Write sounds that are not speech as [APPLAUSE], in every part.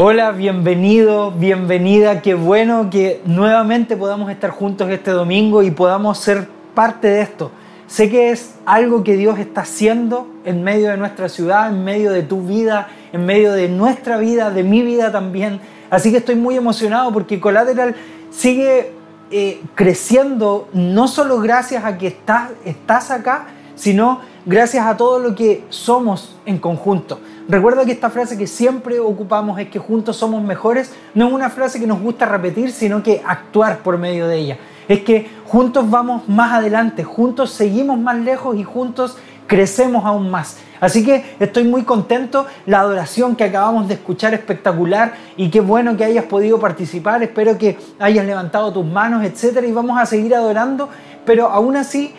Hola, bienvenido, bienvenida. Qué bueno que nuevamente podamos estar juntos este domingo y podamos ser parte de esto. Sé que es algo que Dios está haciendo en medio de nuestra ciudad, en medio de tu vida, en medio de nuestra vida, de mi vida también. Así que estoy muy emocionado porque Collateral sigue eh, creciendo, no solo gracias a que estás, estás acá, sino gracias a todo lo que somos en conjunto. Recuerda que esta frase que siempre ocupamos es que juntos somos mejores, no es una frase que nos gusta repetir, sino que actuar por medio de ella. Es que juntos vamos más adelante, juntos seguimos más lejos y juntos crecemos aún más. Así que estoy muy contento, la adoración que acabamos de escuchar espectacular y qué bueno que hayas podido participar, espero que hayas levantado tus manos, etcétera, y vamos a seguir adorando, pero aún así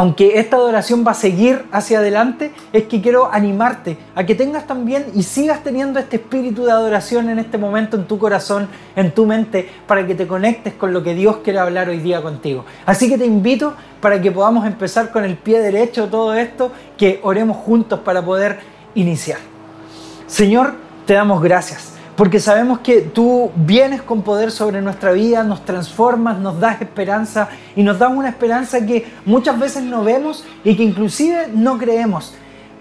aunque esta adoración va a seguir hacia adelante, es que quiero animarte a que tengas también y sigas teniendo este espíritu de adoración en este momento en tu corazón, en tu mente, para que te conectes con lo que Dios quiere hablar hoy día contigo. Así que te invito para que podamos empezar con el pie derecho todo esto, que oremos juntos para poder iniciar. Señor, te damos gracias porque sabemos que tú vienes con poder sobre nuestra vida, nos transformas, nos das esperanza y nos das una esperanza que muchas veces no vemos y que inclusive no creemos.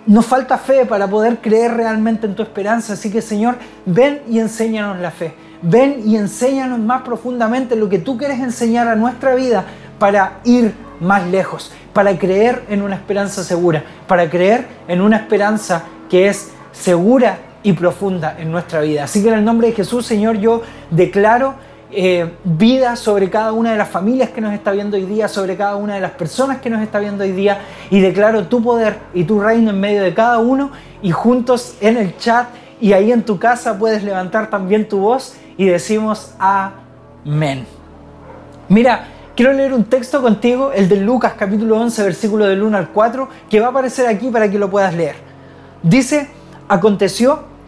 Nos falta fe para poder creer realmente en tu esperanza, así que Señor, ven y enséñanos la fe. Ven y enséñanos más profundamente lo que tú quieres enseñar a nuestra vida para ir más lejos, para creer en una esperanza segura, para creer en una esperanza que es segura y profunda en nuestra vida. Así que en el nombre de Jesús, Señor, yo declaro eh, vida sobre cada una de las familias que nos está viendo hoy día, sobre cada una de las personas que nos está viendo hoy día, y declaro tu poder y tu reino en medio de cada uno, y juntos en el chat y ahí en tu casa puedes levantar también tu voz y decimos amén. Mira, quiero leer un texto contigo, el de Lucas capítulo 11, versículo del 1 al 4, que va a aparecer aquí para que lo puedas leer. Dice, aconteció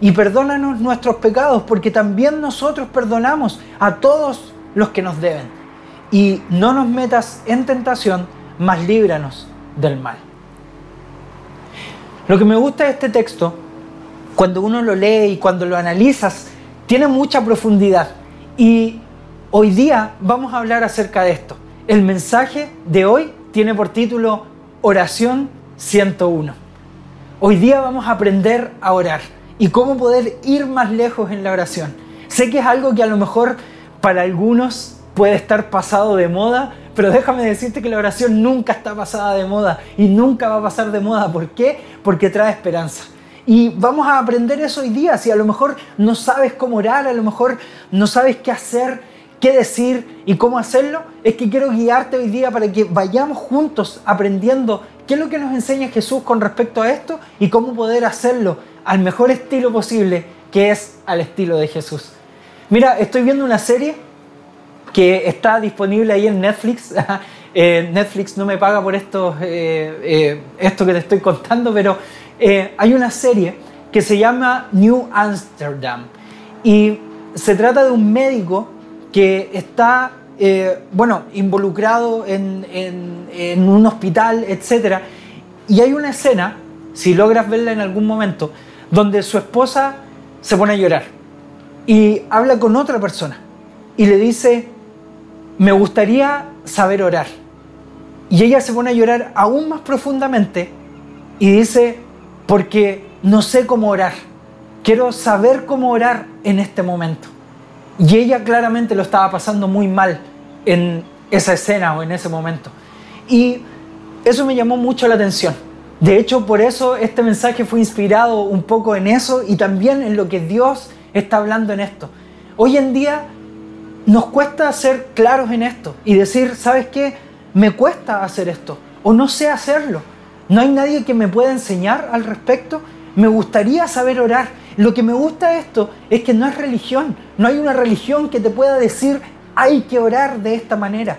y perdónanos nuestros pecados, porque también nosotros perdonamos a todos los que nos deben. Y no nos metas en tentación, mas líbranos del mal. Lo que me gusta de este texto, cuando uno lo lee y cuando lo analizas, tiene mucha profundidad. Y hoy día vamos a hablar acerca de esto. El mensaje de hoy tiene por título Oración 101. Hoy día vamos a aprender a orar y cómo poder ir más lejos en la oración. Sé que es algo que a lo mejor para algunos puede estar pasado de moda, pero déjame decirte que la oración nunca está pasada de moda y nunca va a pasar de moda. ¿Por qué? Porque trae esperanza. Y vamos a aprender eso hoy día. Si a lo mejor no sabes cómo orar, a lo mejor no sabes qué hacer, qué decir y cómo hacerlo, es que quiero guiarte hoy día para que vayamos juntos aprendiendo qué es lo que nos enseña Jesús con respecto a esto y cómo poder hacerlo al mejor estilo posible, que es al estilo de Jesús. Mira, estoy viendo una serie que está disponible ahí en Netflix. [LAUGHS] Eh, Netflix no me paga por esto, eh, eh, esto que te estoy contando, pero hay una serie que se llama New Amsterdam y se trata de un médico que está, bueno, involucrado en, en un hospital, etc. Y hay una escena, si logras verla en algún momento, donde su esposa se pone a llorar y habla con otra persona y le dice, me gustaría saber orar. Y ella se pone a llorar aún más profundamente y dice, porque no sé cómo orar, quiero saber cómo orar en este momento. Y ella claramente lo estaba pasando muy mal en esa escena o en ese momento. Y eso me llamó mucho la atención de hecho, por eso este mensaje fue inspirado un poco en eso y también en lo que Dios está hablando en esto. Hoy en día nos cuesta ser claros en esto y decir, ¿sabes qué? Me cuesta hacer esto o no sé hacerlo. No hay nadie que me pueda enseñar al respecto. Me gustaría saber orar. Lo que me gusta de esto es que no es religión, no hay una religión que te pueda decir hay que orar de esta manera.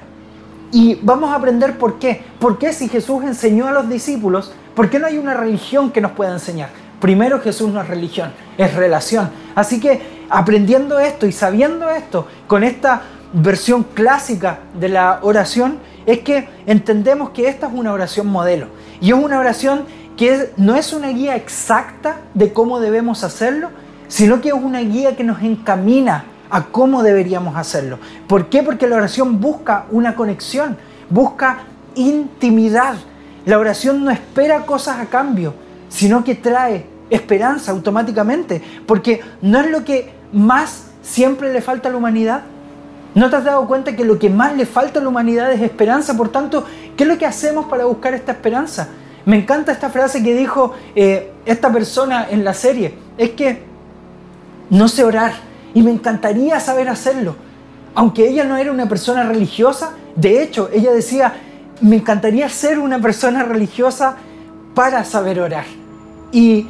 Y vamos a aprender por qué. ¿Por qué si Jesús enseñó a los discípulos, por qué no hay una religión que nos pueda enseñar? Primero Jesús no es religión, es relación. Así que aprendiendo esto y sabiendo esto, con esta versión clásica de la oración, es que entendemos que esta es una oración modelo. Y es una oración que no es una guía exacta de cómo debemos hacerlo, sino que es una guía que nos encamina a cómo deberíamos hacerlo. ¿Por qué? Porque la oración busca una conexión, busca intimidad. La oración no espera cosas a cambio, sino que trae esperanza automáticamente, porque no es lo que más siempre le falta a la humanidad. ¿No te has dado cuenta que lo que más le falta a la humanidad es esperanza? Por tanto, ¿qué es lo que hacemos para buscar esta esperanza? Me encanta esta frase que dijo eh, esta persona en la serie. Es que no sé orar, y me encantaría saber hacerlo. Aunque ella no era una persona religiosa, de hecho, ella decía, me encantaría ser una persona religiosa para saber orar. Y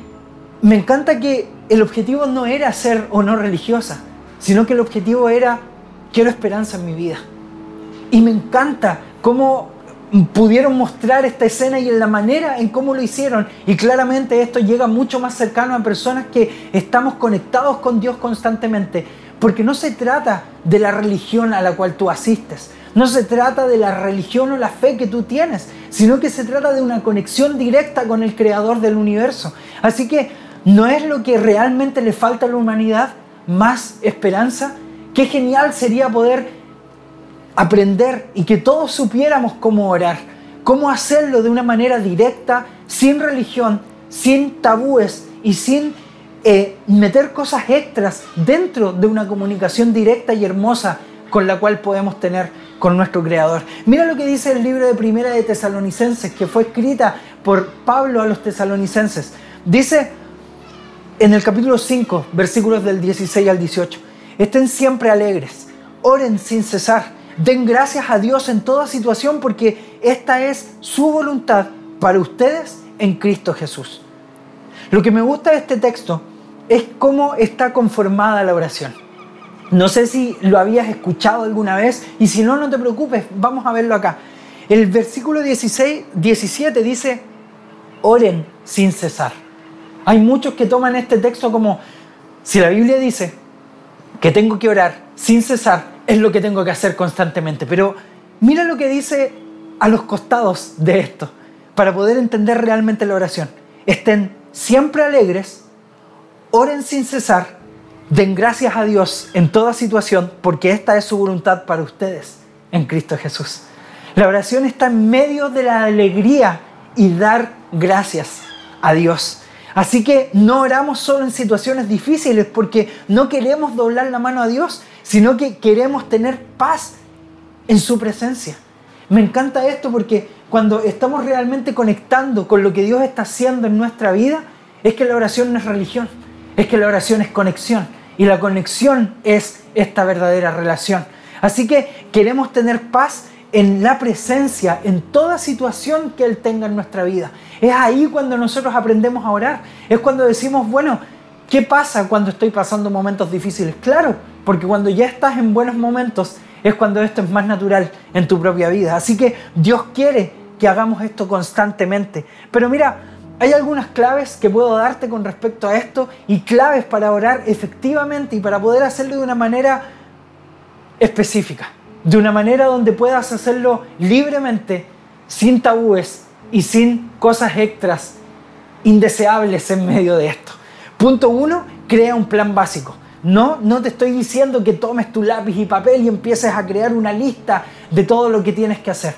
me encanta que el objetivo no era ser o no religiosa, sino que el objetivo era, quiero esperanza en mi vida. Y me encanta cómo pudieron mostrar esta escena y en la manera en cómo lo hicieron. Y claramente esto llega mucho más cercano a personas que estamos conectados con Dios constantemente. Porque no se trata de la religión a la cual tú asistes. No se trata de la religión o la fe que tú tienes, sino que se trata de una conexión directa con el creador del universo. Así que no es lo que realmente le falta a la humanidad, más esperanza. Qué genial sería poder aprender y que todos supiéramos cómo orar, cómo hacerlo de una manera directa, sin religión, sin tabúes y sin eh, meter cosas extras dentro de una comunicación directa y hermosa con la cual podemos tener con nuestro Creador. Mira lo que dice el libro de Primera de Tesalonicenses, que fue escrita por Pablo a los tesalonicenses. Dice en el capítulo 5, versículos del 16 al 18, estén siempre alegres, oren sin cesar Den gracias a Dios en toda situación porque esta es su voluntad para ustedes en Cristo Jesús. Lo que me gusta de este texto es cómo está conformada la oración. No sé si lo habías escuchado alguna vez y si no, no te preocupes, vamos a verlo acá. El versículo 16, 17 dice, oren sin cesar. Hay muchos que toman este texto como, si la Biblia dice que tengo que orar sin cesar, es lo que tengo que hacer constantemente. Pero mira lo que dice a los costados de esto, para poder entender realmente la oración. Estén siempre alegres, oren sin cesar, den gracias a Dios en toda situación, porque esta es su voluntad para ustedes en Cristo Jesús. La oración está en medio de la alegría y dar gracias a Dios. Así que no oramos solo en situaciones difíciles porque no queremos doblar la mano a Dios, sino que queremos tener paz en su presencia. Me encanta esto porque cuando estamos realmente conectando con lo que Dios está haciendo en nuestra vida, es que la oración no es religión, es que la oración es conexión y la conexión es esta verdadera relación. Así que queremos tener paz en la presencia, en toda situación que Él tenga en nuestra vida. Es ahí cuando nosotros aprendemos a orar. Es cuando decimos, bueno, ¿qué pasa cuando estoy pasando momentos difíciles? Claro, porque cuando ya estás en buenos momentos es cuando esto es más natural en tu propia vida. Así que Dios quiere que hagamos esto constantemente. Pero mira, hay algunas claves que puedo darte con respecto a esto y claves para orar efectivamente y para poder hacerlo de una manera específica de una manera donde puedas hacerlo libremente, sin tabúes y sin cosas extras indeseables en medio de esto. Punto uno, crea un plan básico. No, no te estoy diciendo que tomes tu lápiz y papel y empieces a crear una lista de todo lo que tienes que hacer.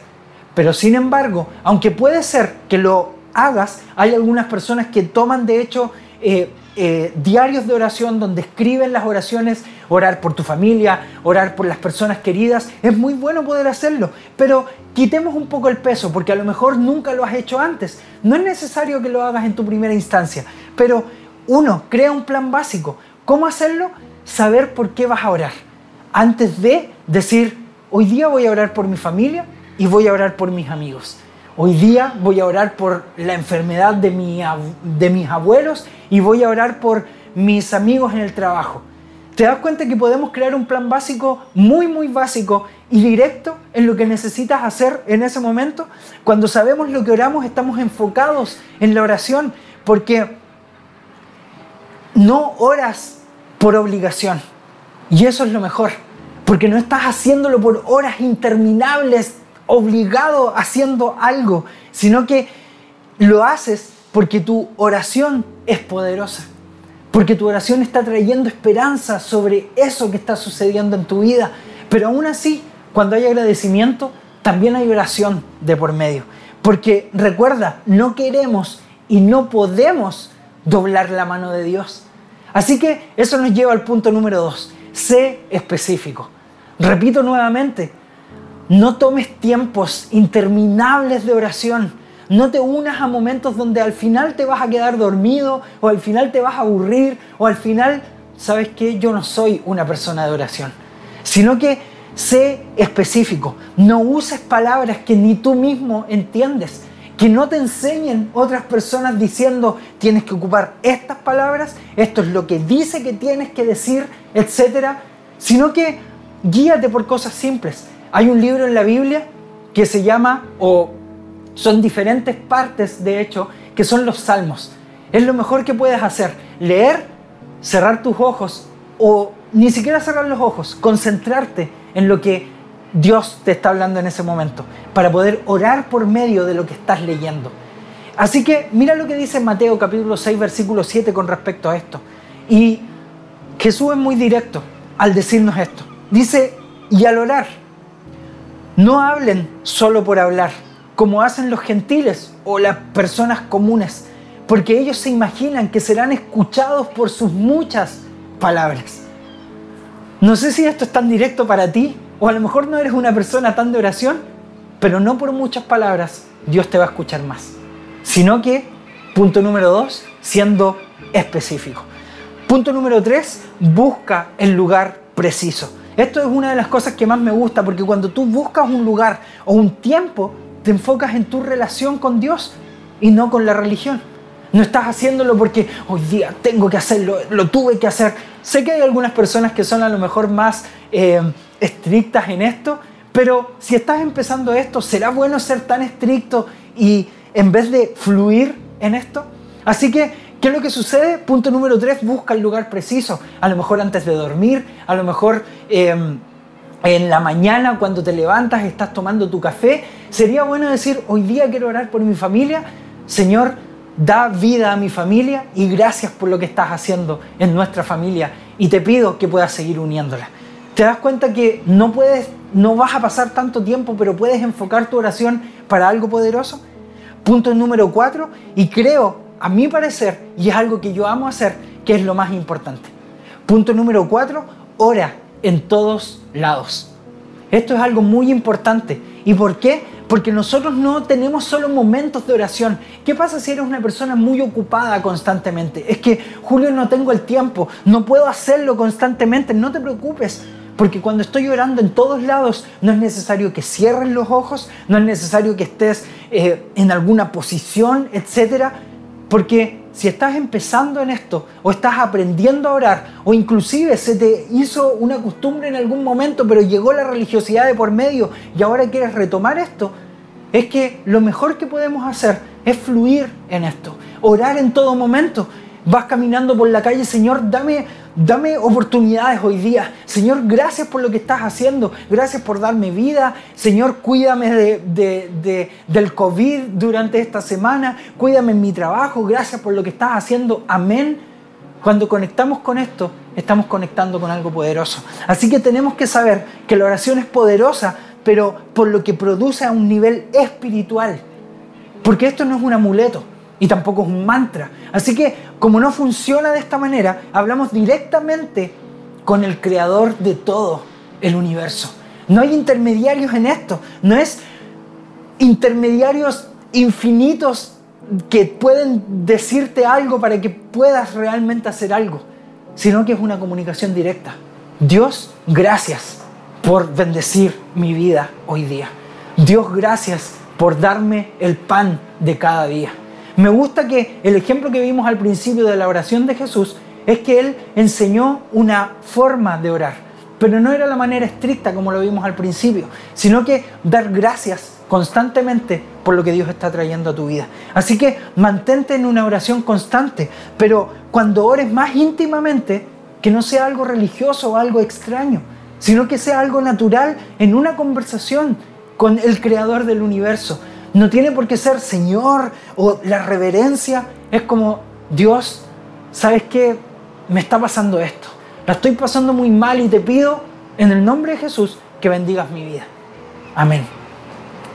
Pero sin embargo, aunque puede ser que lo hagas, hay algunas personas que toman de hecho eh, eh, diarios de oración donde escriben las oraciones, orar por tu familia, orar por las personas queridas. Es muy bueno poder hacerlo, pero quitemos un poco el peso porque a lo mejor nunca lo has hecho antes. No es necesario que lo hagas en tu primera instancia, pero uno, crea un plan básico. ¿Cómo hacerlo? Saber por qué vas a orar. Antes de decir, hoy día voy a orar por mi familia y voy a orar por mis amigos. Hoy día voy a orar por la enfermedad de, de mis abuelos y voy a orar por mis amigos en el trabajo. ¿Te das cuenta que podemos crear un plan básico muy, muy básico y directo en lo que necesitas hacer en ese momento? Cuando sabemos lo que oramos, estamos enfocados en la oración porque no oras por obligación. Y eso es lo mejor, porque no estás haciéndolo por horas interminables, obligado haciendo algo, sino que lo haces porque tu oración es poderosa. Porque tu oración está trayendo esperanza sobre eso que está sucediendo en tu vida. Pero aún así, cuando hay agradecimiento, también hay oración de por medio. Porque recuerda, no queremos y no podemos doblar la mano de Dios. Así que eso nos lleva al punto número dos. Sé específico. Repito nuevamente, no tomes tiempos interminables de oración no te unas a momentos donde al final te vas a quedar dormido o al final te vas a aburrir o al final, ¿sabes qué? Yo no soy una persona de oración. Sino que sé específico. No uses palabras que ni tú mismo entiendes. Que no te enseñen otras personas diciendo tienes que ocupar estas palabras, esto es lo que dice que tienes que decir, etc. Sino que guíate por cosas simples. Hay un libro en la Biblia que se llama, o son diferentes partes, de hecho, que son los salmos. Es lo mejor que puedes hacer. Leer, cerrar tus ojos o ni siquiera cerrar los ojos, concentrarte en lo que Dios te está hablando en ese momento, para poder orar por medio de lo que estás leyendo. Así que mira lo que dice Mateo capítulo 6 versículo 7 con respecto a esto. Y Jesús es muy directo al decirnos esto. Dice, y al orar, no hablen solo por hablar como hacen los gentiles o las personas comunes, porque ellos se imaginan que serán escuchados por sus muchas palabras. No sé si esto es tan directo para ti, o a lo mejor no eres una persona tan de oración, pero no por muchas palabras Dios te va a escuchar más, sino que, punto número dos, siendo específico. Punto número tres, busca el lugar preciso. Esto es una de las cosas que más me gusta, porque cuando tú buscas un lugar o un tiempo, te enfocas en tu relación con Dios y no con la religión. No estás haciéndolo porque hoy día tengo que hacerlo, lo tuve que hacer. Sé que hay algunas personas que son a lo mejor más eh, estrictas en esto, pero si estás empezando esto, ¿será bueno ser tan estricto y en vez de fluir en esto? Así que, ¿qué es lo que sucede? Punto número tres, busca el lugar preciso. A lo mejor antes de dormir, a lo mejor... Eh, en la mañana cuando te levantas, estás tomando tu café, sería bueno decir, hoy día quiero orar por mi familia, Señor, da vida a mi familia y gracias por lo que estás haciendo en nuestra familia y te pido que puedas seguir uniéndola. ¿Te das cuenta que no puedes, no vas a pasar tanto tiempo, pero puedes enfocar tu oración para algo poderoso? Punto número cuatro, y creo, a mi parecer, y es algo que yo amo hacer, que es lo más importante. Punto número cuatro, ora en todos lados. Esto es algo muy importante. ¿Y por qué? Porque nosotros no tenemos solo momentos de oración. ¿Qué pasa si eres una persona muy ocupada constantemente? Es que, Julio, no tengo el tiempo, no puedo hacerlo constantemente. No te preocupes, porque cuando estoy orando en todos lados, no es necesario que cierres los ojos, no es necesario que estés eh, en alguna posición, etc. Porque si estás empezando en esto o estás aprendiendo a orar o inclusive se te hizo una costumbre en algún momento pero llegó la religiosidad de por medio y ahora quieres retomar esto, es que lo mejor que podemos hacer es fluir en esto, orar en todo momento. Vas caminando por la calle, Señor, dame Dame oportunidades hoy día. Señor, gracias por lo que estás haciendo. Gracias por darme vida. Señor, cuídame de, del COVID durante esta semana. Cuídame en mi trabajo. Gracias por lo que estás haciendo. Amén. Cuando conectamos con esto, estamos conectando con algo poderoso. Así que tenemos que saber que la oración es poderosa, pero por lo que produce a un nivel espiritual. Porque esto no es un amuleto y tampoco es un mantra. Así que como no funciona de esta manera, hablamos directamente con el creador de todo el universo. No hay intermediarios en esto, no es intermediarios infinitos que pueden decirte algo para que puedas realmente hacer algo, sino que es una comunicación directa. Dios, gracias por bendecir mi vida hoy día. Dios, gracias por darme el pan de cada día. Me gusta que el ejemplo que vimos al principio de la oración de Jesús es que Él enseñó una forma de orar, pero no era la manera estricta como lo vimos al principio, sino que dar gracias constantemente por lo que Dios está trayendo a tu vida. Así que mantente en una oración constante, pero cuando ores más íntimamente, que no sea algo religioso o algo extraño, sino que sea algo natural en una conversación con el creador del universo. No tiene por qué ser Señor o la reverencia, es como Dios, ¿sabes qué? Me está pasando esto. La estoy pasando muy mal y te pido en el nombre de Jesús que bendigas mi vida. Amén.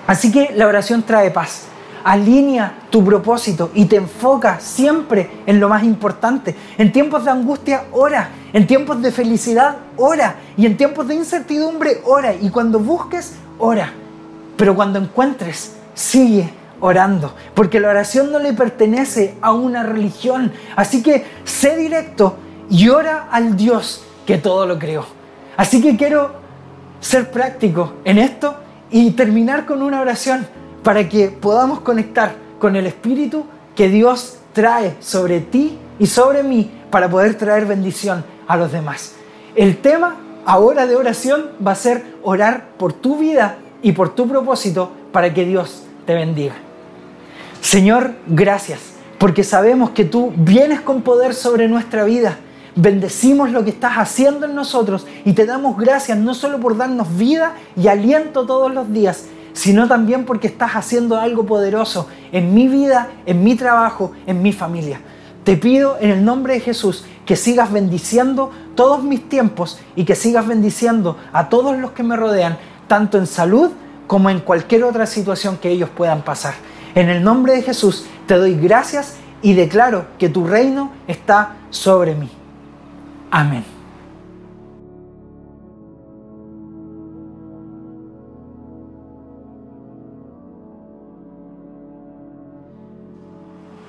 Así que la oración trae paz. Alinea tu propósito y te enfoca siempre en lo más importante. En tiempos de angustia, ora. En tiempos de felicidad, ora. Y en tiempos de incertidumbre, ora. Y cuando busques, ora. Pero cuando encuentres, sigue orando. Porque la oración no le pertenece a una religión. Así que sé directo y ora al Dios que todo lo creó. Así que quiero ser práctico en esto y terminar con una oración para que podamos conectar con el Espíritu que Dios trae sobre ti y sobre mí para poder traer bendición a los demás. El tema ahora de oración va a ser orar por tu vida y por tu propósito para que Dios te bendiga. Señor, gracias, porque sabemos que tú vienes con poder sobre nuestra vida Bendecimos lo que estás haciendo en nosotros y te damos gracias no solo por darnos vida y aliento todos los días, sino también porque estás haciendo algo poderoso en mi vida, en mi trabajo, en mi familia. Te pido en el nombre de Jesús que sigas bendiciendo todos mis tiempos y que sigas bendiciendo a todos los que me rodean, tanto en salud como en cualquier otra situación que ellos puedan pasar. En el nombre de Jesús te doy gracias y declaro que tu reino está sobre mí. Amén.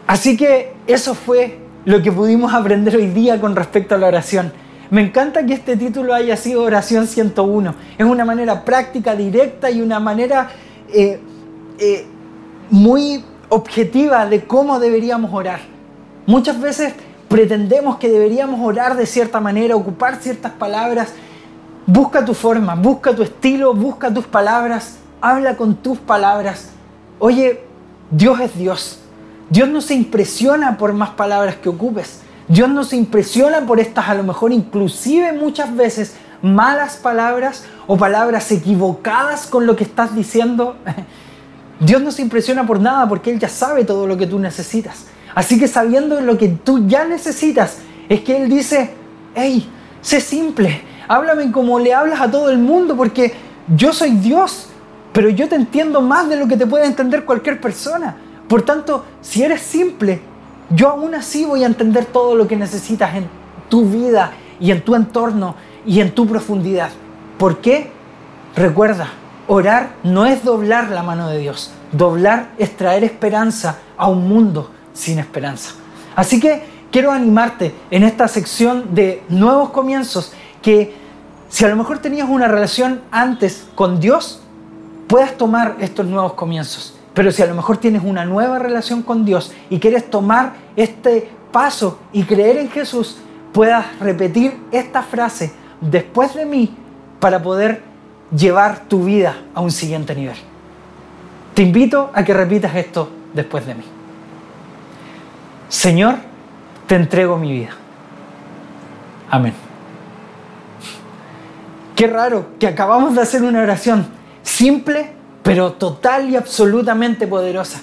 Así que eso fue lo que pudimos aprender hoy día con respecto a la oración. Me encanta que este título haya sido Oración 101. Es una manera práctica, directa y una manera eh, eh, muy objetiva de cómo deberíamos orar. Muchas veces pretendemos que deberíamos orar de cierta manera, ocupar ciertas palabras. Busca tu forma, busca tu estilo, busca tus palabras, habla con tus palabras. Oye, Dios es Dios. Dios no se impresiona por más palabras que ocupes. Dios no se impresiona por estas a lo mejor inclusive muchas veces malas palabras o palabras equivocadas con lo que estás diciendo. [LAUGHS] Dios no se impresiona por nada porque Él ya sabe todo lo que tú necesitas. Así que sabiendo lo que tú ya necesitas, es que Él dice, hey, sé simple, háblame como le hablas a todo el mundo, porque yo soy Dios, pero yo te entiendo más de lo que te puede entender cualquier persona. Por tanto, si eres simple, yo aún así voy a entender todo lo que necesitas en tu vida y en tu entorno y en tu profundidad. ¿Por qué? Recuerda, orar no es doblar la mano de Dios. Doblar es traer esperanza a un mundo sin esperanza. Así que quiero animarte en esta sección de nuevos comienzos que si a lo mejor tenías una relación antes con Dios, puedas tomar estos nuevos comienzos. Pero si a lo mejor tienes una nueva relación con Dios y quieres tomar este paso y creer en Jesús, puedas repetir esta frase después de mí para poder llevar tu vida a un siguiente nivel. Te invito a que repitas esto después de mí. Señor, te entrego mi vida. Amén. Qué raro que acabamos de hacer una oración simple, pero total y absolutamente poderosa.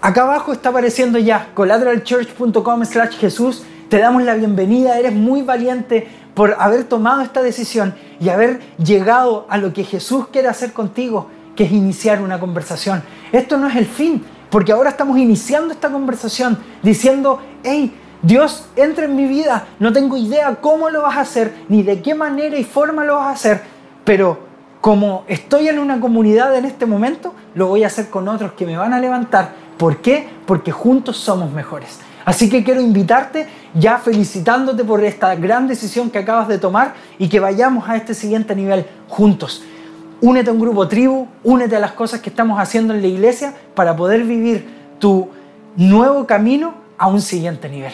Acá abajo está apareciendo ya collateralchurch.com slash Jesús. Te damos la bienvenida, eres muy valiente por haber tomado esta decisión y haber llegado a lo que Jesús quiere hacer contigo, que es iniciar una conversación. Esto no es el fin, porque ahora estamos iniciando esta conversación diciendo, hey, Dios, entra en mi vida, no tengo idea cómo lo vas a hacer, ni de qué manera y forma lo vas a hacer, pero como estoy en una comunidad en este momento, lo voy a hacer con otros que me van a levantar. ¿Por qué? Porque juntos somos mejores. Así que quiero invitarte ya felicitándote por esta gran decisión que acabas de tomar y que vayamos a este siguiente nivel juntos únete a un grupo tribu, únete a las cosas que estamos haciendo en la iglesia para poder vivir tu nuevo camino a un siguiente nivel.